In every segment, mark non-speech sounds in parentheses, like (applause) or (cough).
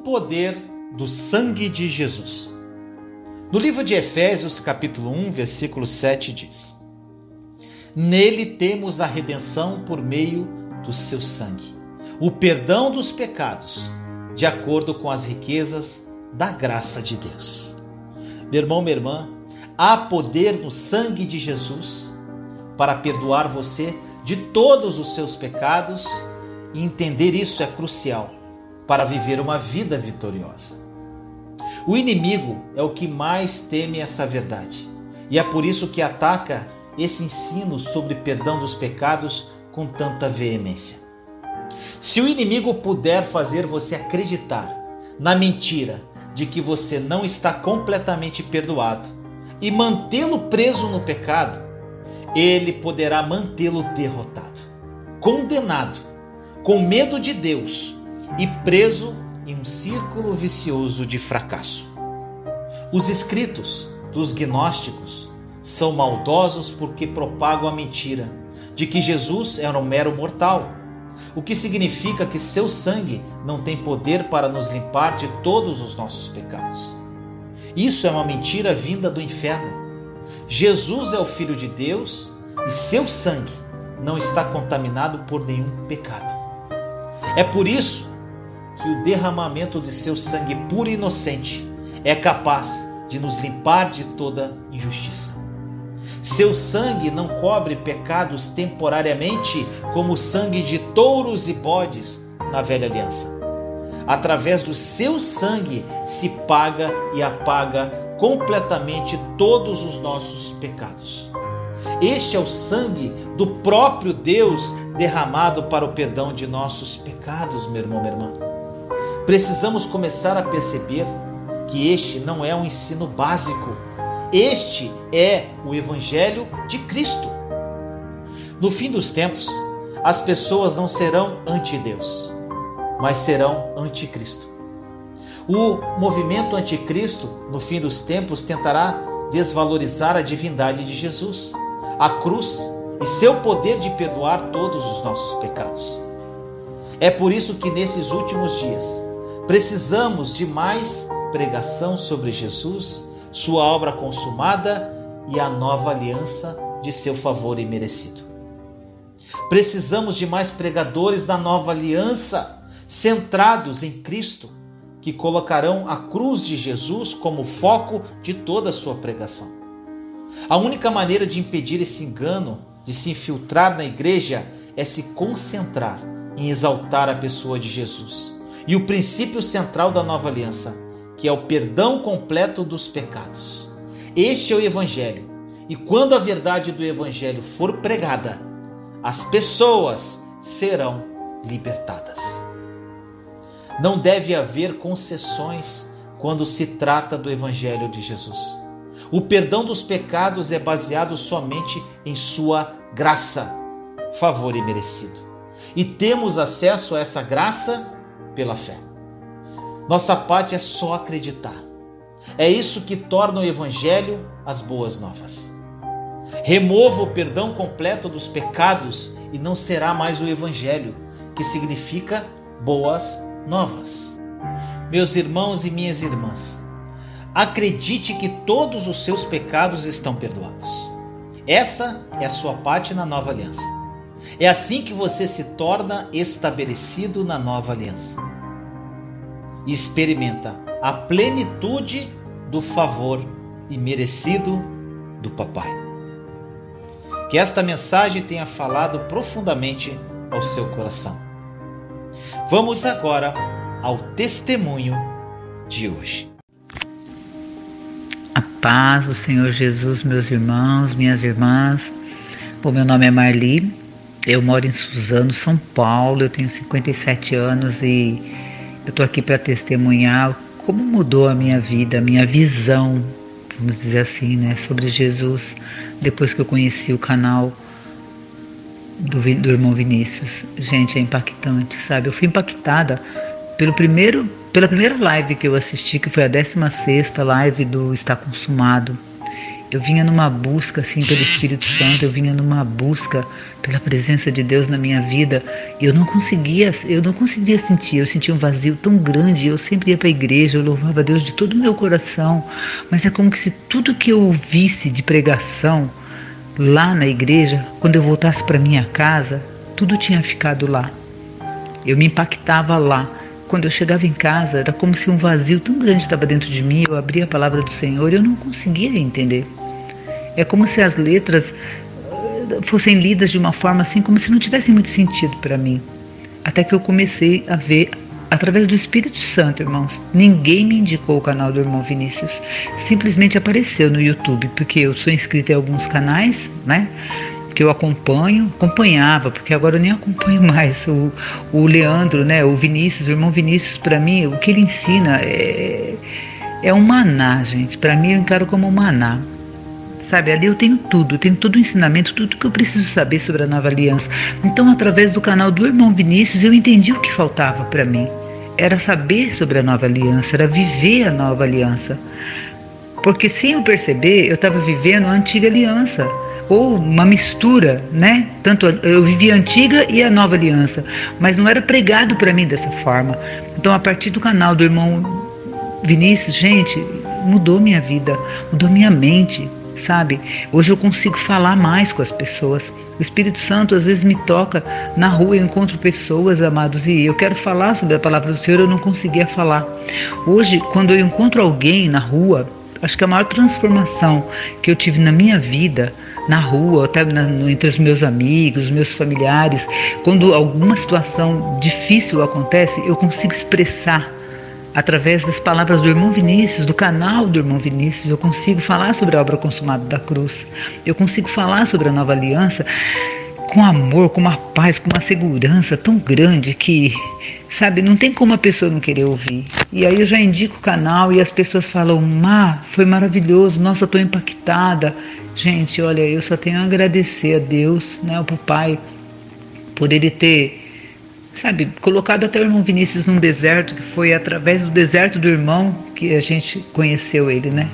poder do sangue de Jesus. No livro de Efésios, capítulo 1, versículo 7 diz: Nele temos a redenção por meio do seu sangue, o perdão dos pecados, de acordo com as riquezas da graça de Deus. Meu irmão, minha irmã, há poder no sangue de Jesus para perdoar você de todos os seus pecados e entender isso é crucial para viver uma vida vitoriosa. O inimigo é o que mais teme essa verdade, e é por isso que ataca esse ensino sobre perdão dos pecados com tanta veemência. Se o inimigo puder fazer você acreditar na mentira de que você não está completamente perdoado e mantê-lo preso no pecado, ele poderá mantê-lo derrotado, condenado, com medo de Deus e preso em um círculo vicioso de fracasso. Os escritos dos gnósticos são maldosos porque propagam a mentira de que Jesus era um mero mortal, o que significa que seu sangue não tem poder para nos limpar de todos os nossos pecados. Isso é uma mentira vinda do inferno. Jesus é o Filho de Deus e seu sangue não está contaminado por nenhum pecado. É por isso que o derramamento de seu sangue puro e inocente é capaz de nos limpar de toda injustiça. Seu sangue não cobre pecados temporariamente, como o sangue de touros e bodes na velha aliança. Através do seu sangue se paga e apaga completamente todos os nossos pecados. Este é o sangue do próprio Deus derramado para o perdão de nossos pecados, meu irmão, minha irmã. Precisamos começar a perceber que este não é um ensino básico. Este é o Evangelho de Cristo. No fim dos tempos, as pessoas não serão anti-Deus, mas serão anticristo. O movimento anticristo, no fim dos tempos, tentará desvalorizar a divindade de Jesus, a cruz e seu poder de perdoar todos os nossos pecados. É por isso que nesses últimos dias precisamos de mais pregação sobre Jesus, sua obra consumada e a nova aliança de seu favor imerecido. Precisamos de mais pregadores da nova aliança, centrados em Cristo, que colocarão a cruz de Jesus como foco de toda a sua pregação. A única maneira de impedir esse engano de se infiltrar na igreja é se concentrar em exaltar a pessoa de Jesus e o princípio central da nova aliança, que é o perdão completo dos pecados. Este é o Evangelho, e quando a verdade do Evangelho for pregada, as pessoas serão libertadas. Não deve haver concessões quando se trata do Evangelho de Jesus. O perdão dos pecados é baseado somente em Sua graça, favor e merecido. E temos acesso a essa graça pela fé. Nossa parte é só acreditar. É isso que torna o Evangelho as boas novas. Remova o perdão completo dos pecados e não será mais o Evangelho, que significa boas novas. Meus irmãos e minhas irmãs, acredite que todos os seus pecados estão perdoados. Essa é a sua parte na nova aliança. É assim que você se torna estabelecido na nova aliança. E experimenta a plenitude do favor imerecido do Papai. Que esta mensagem tenha falado profundamente ao seu coração. Vamos agora ao testemunho de hoje. A paz do Senhor Jesus, meus irmãos, minhas irmãs. Bom, meu nome é Marli, eu moro em Suzano, São Paulo, eu tenho 57 anos e eu estou aqui para testemunhar como mudou a minha vida, a minha visão, vamos dizer assim, né, sobre Jesus depois que eu conheci o canal do, do irmão Vinícius. Gente, é impactante, sabe? Eu fui impactada pelo primeiro, pela primeira live que eu assisti, que foi a 16 live do Está Consumado. Eu vinha numa busca assim pelo Espírito Santo, eu vinha numa busca pela presença de Deus na minha vida. E eu não conseguia, eu não conseguia sentir, eu sentia um vazio tão grande. Eu sempre ia para a igreja, eu louvava Deus de todo o meu coração, mas é como se tudo que eu ouvisse de pregação lá na igreja, quando eu voltasse para minha casa, tudo tinha ficado lá. Eu me impactava lá. Quando eu chegava em casa, era como se um vazio tão grande estava dentro de mim. Eu abria a palavra do Senhor e eu não conseguia entender. É como se as letras eh, fossem lidas de uma forma assim, como se não tivessem muito sentido para mim. Até que eu comecei a ver através do Espírito Santo, irmãos. Ninguém me indicou o canal do irmão Vinícius. Simplesmente apareceu no YouTube, porque eu sou inscrita em alguns canais, né? Que eu acompanho, acompanhava, porque agora eu nem acompanho (laughs) mais o, o Leandro, né? O Vinícius, o irmão Vinícius, para mim, o que ele ensina é, é um maná, gente. Para mim, eu encaro como um maná. Sabe, ali eu tenho tudo, tenho todo o ensinamento, tudo que eu preciso saber sobre a nova aliança. Então, através do canal do irmão Vinícius, eu entendi o que faltava para mim. Era saber sobre a nova aliança, era viver a nova aliança. Porque sem eu perceber, eu estava vivendo a antiga aliança ou uma mistura, né? Tanto eu vivia a antiga e a nova aliança, mas não era pregado para mim dessa forma. Então, a partir do canal do irmão Vinícius, gente, mudou minha vida, mudou minha mente, sabe? Hoje eu consigo falar mais com as pessoas. O Espírito Santo às vezes me toca na rua, eu encontro pessoas, amados, e eu quero falar sobre a palavra do Senhor, eu não conseguia falar. Hoje, quando eu encontro alguém na rua, acho que a maior transformação que eu tive na minha vida, na rua, até na, entre os meus amigos, meus familiares, quando alguma situação difícil acontece, eu consigo expressar através das palavras do irmão Vinícius, do canal do irmão Vinícius, eu consigo falar sobre a obra consumada da cruz. Eu consigo falar sobre a nova aliança com amor, com uma paz, com uma segurança tão grande que, sabe, não tem como a pessoa não querer ouvir. E aí eu já indico o canal e as pessoas falam: "Má, foi maravilhoso, nossa, estou impactada". Gente, olha, eu só tenho a agradecer a Deus, né, ao Pai, por ele ter sabe, colocado até o irmão Vinícius num deserto, que foi através do deserto do irmão que a gente conheceu ele, né?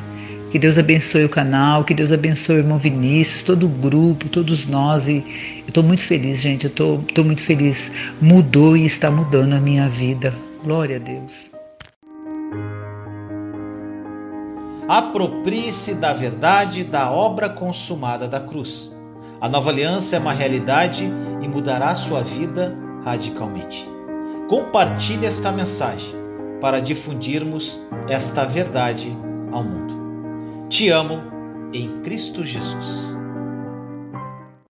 Que Deus abençoe o canal, que Deus abençoe o irmão Vinícius, todo o grupo, todos nós. E eu estou muito feliz, gente. Eu estou muito feliz. Mudou e está mudando a minha vida. Glória a Deus. Aproprie-se da verdade da obra consumada da cruz. A nova aliança é uma realidade e mudará sua vida radicalmente. Compartilhe esta mensagem para difundirmos esta verdade ao mundo. Te amo em Cristo Jesus.